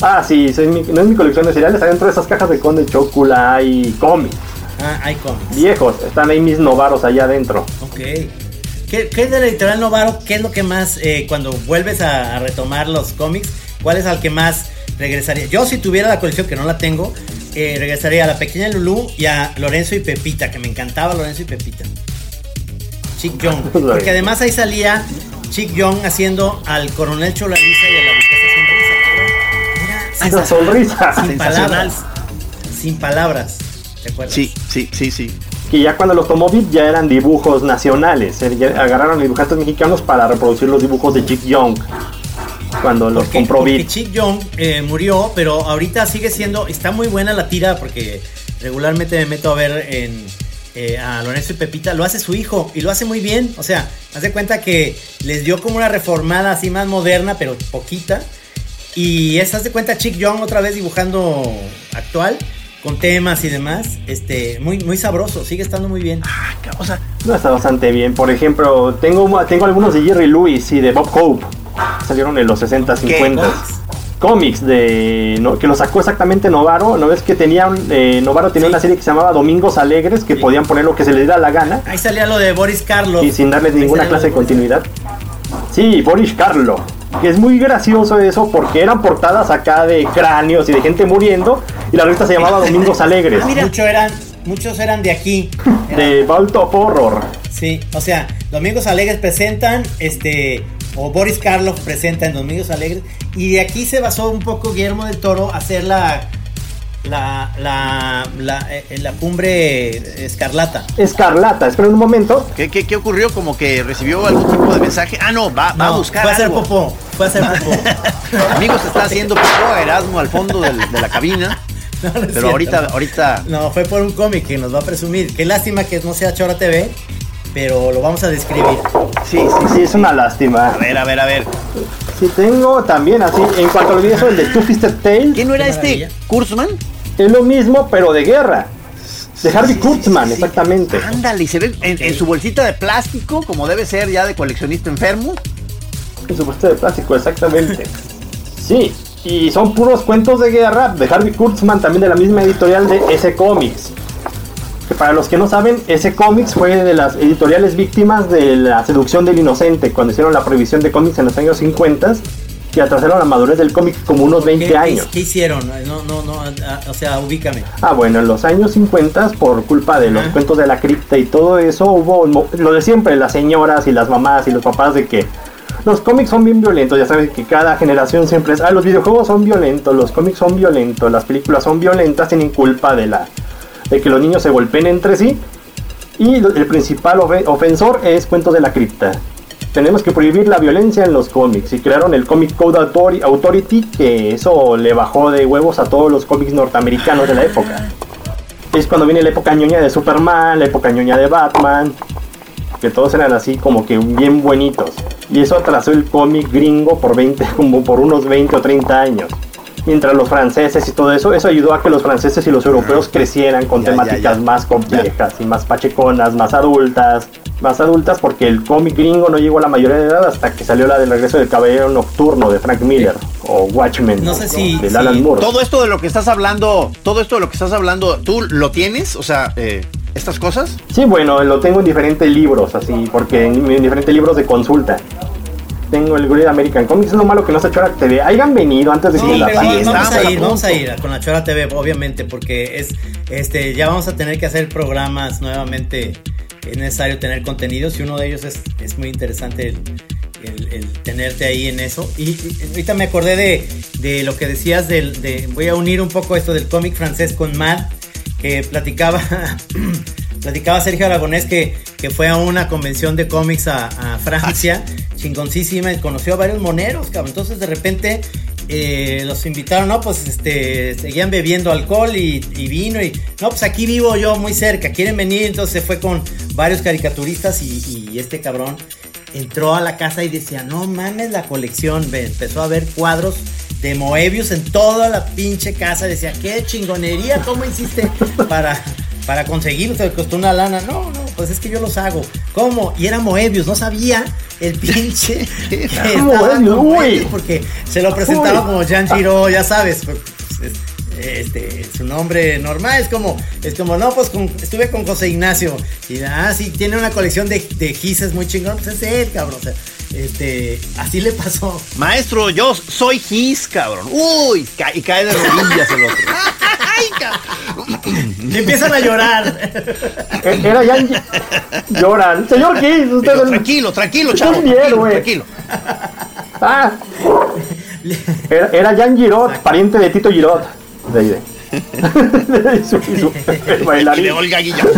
Ah, sí, mi- no es mi colección de cereales, adentro de esas cajas de Conde Chocula hay cómics Ah, hay cómics. viejos, están ahí mis novaros allá adentro. Ok. ¿Qué, qué es de la editorial Novaro? ¿Qué es lo que más, eh, cuando vuelves a, a retomar los cómics, cuál es al que más regresaría? Yo si tuviera la colección, que no la tengo, eh, regresaría a la pequeña Lulú y a Lorenzo y Pepita, que me encantaba Lorenzo y Pepita. Chick Young. Porque además ahí salía Chick Young haciendo al coronel Cholaliza y a la. Sensacional. sonrisa. Sin palabras. Sin palabras. ¿Te acuerdas? Sí, sí, sí, sí. Que ya cuando los tomó Bit ya eran dibujos nacionales. eh, ya agarraron dibujantes mexicanos para reproducir los dibujos de Chick Young. Cuando los Porque, compró porque. Chick Young eh, murió, pero ahorita sigue siendo, está muy buena la tira porque regularmente me meto a ver en eh, a Lorenzo y Pepita, lo hace su hijo y lo hace muy bien, o sea, haz de cuenta que les dio como una reformada así más moderna, pero poquita, y es, haz de cuenta Chick Young otra vez dibujando actual, con temas y demás, este, muy, muy sabroso, sigue estando muy bien. Ah, o sea, No está bastante bien. Por ejemplo, tengo, tengo algunos de Jerry Lewis y de Bob Hope. Salieron en los 60, 50. Cómics de no, que lo sacó exactamente Novaro. ¿No ves que tenía un- eh, Novaro tenía una serie que se llamaba Domingos Alegres que podían poner lo que se les diera la gana Ahí salía lo de Boris Karloff. y sin darles Ahí ninguna clase de Boris- continuidad. Sí, Boris Karlo. Que es muy gracioso eso porque eran portadas acá de cráneos y de gente muriendo y la revista se llamaba Domingos Alegres. Muchos eran, muchos eran de aquí. Eran- De Vault of Horror. Sí, o sea, Domingos Alegres presentan, este, o Boris Karloff presenta en Domingos Alegres, y de aquí se basó un poco Guillermo del Toro a hacer la, la, la, la, eh, la cumbre escarlata. Escarlata, espera un momento. ¿Qué, qué, qué ocurrió? Como que recibió algún tipo de mensaje. Ah, no, va, va a buscar Fue a algo. popó. Fue a popó. Amigos, está haciendo popó Erasmo al fondo del- de la cabina. No, no es Pero ahorita, ahorita. No, fue por un cómic que nos va a presumir. Qué lástima que no sea Chora TV, pero lo vamos a describir. Sí, sí, sí. Sí, es una lástima. A ver, a ver, a ver. Sí, tengo también así, en cuanto al video el de Two Fisted Tale, ¿Quién no era este? ¿Kurzman? es lo mismo, pero de guerra. De Harvey Kurtzman, exactamente. Ándale, y se ve en, en su bolsita de plástico, como debe ser ya de coleccionista enfermo. En su bolsita de plástico, exactamente. Sí, y son puros cuentos de guerra de Harvey Kurtzman, también de la misma editorial de S Comics. Que para los que no saben, S Comics fue de las editoriales víctimas de la seducción del inocente, cuando hicieron la prohibición de cómics en los años 50, que atrasaron la madurez del cómic como unos 20 ¿Qué, años. qué hicieron? No, no, no, o sea, ubícame. Ah, bueno, en los años 50, por culpa de los cuentos de la cripta y todo eso, hubo lo de siempre, las señoras y las mamás y los papás de que los cómics son bien violentos. Ya sabes que cada generación siempre es, ah, los videojuegos son violentos, los cómics son violentos, las películas son violentas, tienen culpa de la de que los niños se golpeen entre sí. Y el principal ofe- ofensor es cuentos de la cripta. Tenemos que prohibir la violencia en los cómics y crearon el Comic Code Authori- Authority que eso le bajó de huevos a todos los cómics norteamericanos de la época. Es cuando viene la época ñoña de Superman, la época ñoña de Batman, que todos eran así como que bien buenitos. Y eso atrasó el cómic gringo por 20, como por unos 20 o 30 años. Mientras los franceses y todo eso, eso ayudó a que los franceses y los europeos crecieran con Ya, temáticas ya. más complejas y más pacheconas, más adultas, más adultas porque el cómic gringo no llegó a la mayoría de edad hasta que salió la del regreso del caballero nocturno de Frank Miller o Watchmen No sé si- de si- Alan Moore. Todo esto de lo que estás hablando, todo esto de lo que estás hablando, ¿tú lo tienes? O sea, eh, estas cosas. Sí, bueno, lo tengo en diferentes libros, así, porque en, en diferentes libros de consulta. Tengo el Great American Comics, es lo malo que no se echó a la TV. Hayan venido antes de Sí, que la sí, vamos, a ir, vamos a ir con la Chora TV, obviamente, porque es, este, ya vamos a tener que hacer programas nuevamente. Es necesario tener contenidos y uno de ellos es, es muy interesante el, el- el tenerte ahí en eso. Y, y ahorita me acordé de, de lo que decías del, de, voy a unir un poco esto del cómic francés con Mad, que platicaba, platicaba Sergio Aragonés que, que fue a una convención de cómics a, a Francia, chingoncísima, y conoció a varios moneros, cabrón. Entonces de repente eh, los invitaron, no, pues este, seguían bebiendo alcohol y, y vino y, no, pues aquí vivo yo muy cerca, quieren venir, entonces se fue con varios caricaturistas y, y este cabrón entró a la casa y decía, no mames la colección, ve, empezó a ver cuadros de Moebius en toda la pinche casa, decía, qué chingonería, ¿cómo hiciste para, para conseguirlo? Te costó una lana, no, no, pues es que yo los hago, ¿cómo? Y era Moebius, no sabía el pinche estaba. Moebius, porque se lo presentaba como Jean Giro, ya sabes, pues, es- este, su nombre normal es como, es como, no, pues con- estuve con José Ignacio. Y ah, sí, tiene una colección de, de gises muy chingón, pues es él, cabrón. O sea, este, así le pasó. Maestro, yo soy Gis, cabrón. Uy, ca- y cae de rodillas el otro. Ay, cabrón. Y empiezan a llorar. Eh, Era ya lloran. Señor Kiss, usted Pero tranquilo, tranquilo, chavo. Tranquilo, tranquilo. Ah, era, era Jan Girot, pariente de Tito Girot. De ahí de. Y su- y su- el Y bailarín. de Olga Guillón.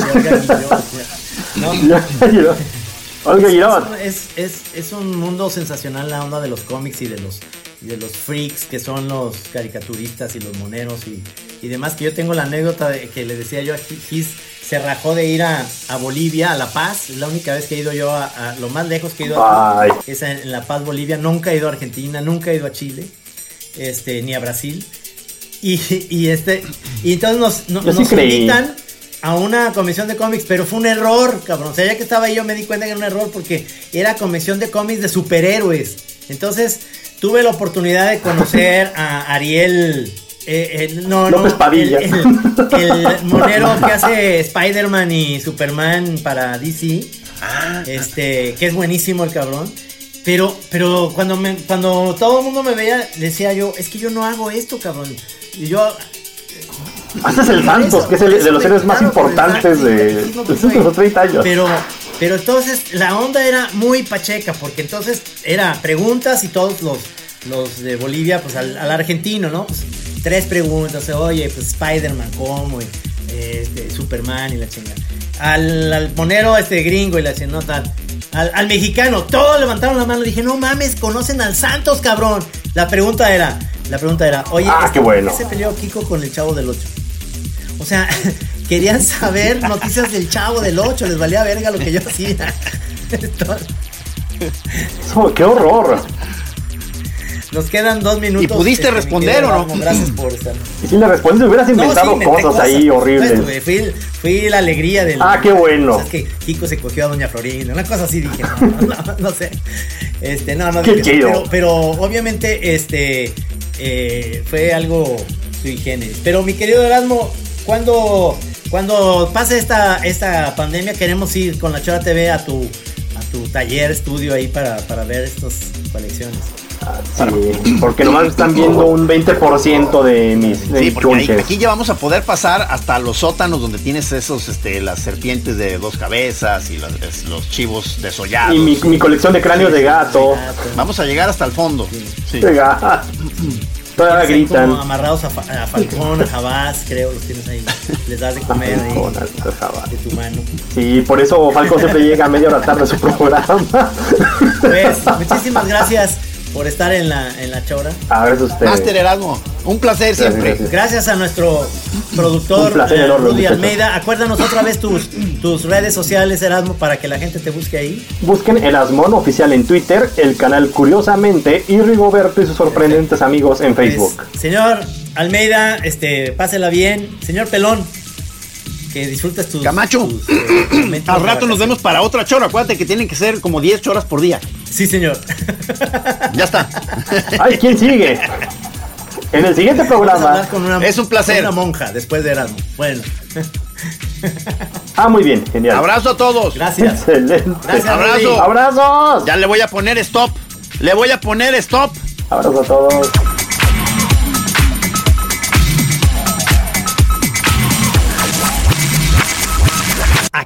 Olga Girot. Es, es, es un mundo sensacional la onda de los cómics y de los, y de los freaks que son los caricaturistas y los moneros y, y demás. Que yo tengo la anécdota de que le decía yo a Gis, se rajó de ir a, a Bolivia, a La Paz. Es la única vez que he ido yo a, a- lo más lejos que he ido aquí, es en, en La Paz, Bolivia. Nunca he ido a Argentina, nunca he ido a Chile, este, ni a Brasil. Y, y este, y entonces nos, no- Yo sí nos invitan a una convención de cómics, pero fue un error, cabrón. O sea, ya que estaba ahí yo me di cuenta que era un error porque era convención de cómics de superhéroes. Entonces, tuve la oportunidad de conocer a Ariel. eh, el- no, López no, Padilla. El, el- el monero que hace Spider-Man y Superman para DC. Este, que es buenísimo el cabrón. Pero, pero cuando me, cuando todo el mundo me veía, decía yo, es que yo no hago esto, cabrón. Y yo, Haces el Santos, que es el de los héroes más importantes de, los 30 años. Pero, pero entonces la onda era muy pacheca, porque entonces era preguntas y todos los, los de Bolivia, pues al, al argentino, ¿no? Pues, tres preguntas. Oye, pues Spider-Man, ¿cómo? Y, este, Superman y la chingada. Al, al monero este gringo y la chingada. Al, al mexicano, todos levantaron la mano. Dije, no mames, conocen al Santos, cabrón. La pregunta era, la pregunta era, oye, Ah, este, qué bueno. ¿por qué se peleó Kiko con el chavo del 8? O sea, querían saber noticias del chavo del 8, les valía verga lo que yo hacía. Entonces, ¡Qué horror! nos quedan dos minutos. ¿Y pudiste mi responder o no? Gracias por estar. Y si le respondes, hubieras inventado sí, cosas, ahí por horribles. güey, Fui, fui la alegría del. Ah, qué bueno. O sea, es que Kiko se cogió a Doña Florinda, una cosa así dije, no, no, no, no sé. Este, no, no, Qué dije, chido. pero, pero obviamente, este, eh, fue algo sui generis. Pero mi querido Erasmo, cuando, cuando pase esta, esta pandemia, queremos ir con la Chora TV a tu, a tu taller, estudio ahí para, para ver estas colecciones. Sí, porque nomás están viendo un 20% de mis, de Sí, mis porque ahí- chunches. aquí ya vamos a poder pasar hasta los sótanos donde tienes esos, este, las serpientes de dos cabezas y los, los chivos desollados. Y mi, mi colección de cráneos de gato. Vamos a llegar hasta el fondo. Sí. De gato. Todavía gritan. como amarrados a, fa- a Falcón, a Jabás, creo, los tienes ahí. Les das de comer ahí Con alta jabá. de tu mano. Sí, por eso Falco siempre llega a media hora tarde a su programa. Pues, muchísimas gracias por estar en la, en la chora. A ver, usted. Master Erasmo, un placer Gracias, siempre. gracias. Gracias a nuestro productor eh, enorme, Rudy. Almeida. Acuérdanos otra vez tus, tus redes sociales, Erasmo, para que la gente te busque ahí. Busquen el Asmón oficial en Twitter, el canal Curiosamente y Rigoberto y sus sorprendentes amigos en Facebook. Pues, señor Almeida, este, pásela bien. Señor Pelón, que disfrutes tus. Camacho, tus, eh, Al rato nos vemos para otra chora. Acuérdate que tienen que ser como 10 choras por día. Sí, señor. Ya está. ¡Ay, quién sigue! En el siguiente programa. hablar con una, Es un placer. con una monja después de Erasmo. Bueno, Ah, muy bien, genial. Abrazo a todos. gracias. Excelente. Gracias, Abrazo. ¡Abrazos! Ya le voy a poner stop. Le voy a poner stop. Abrazo a todos.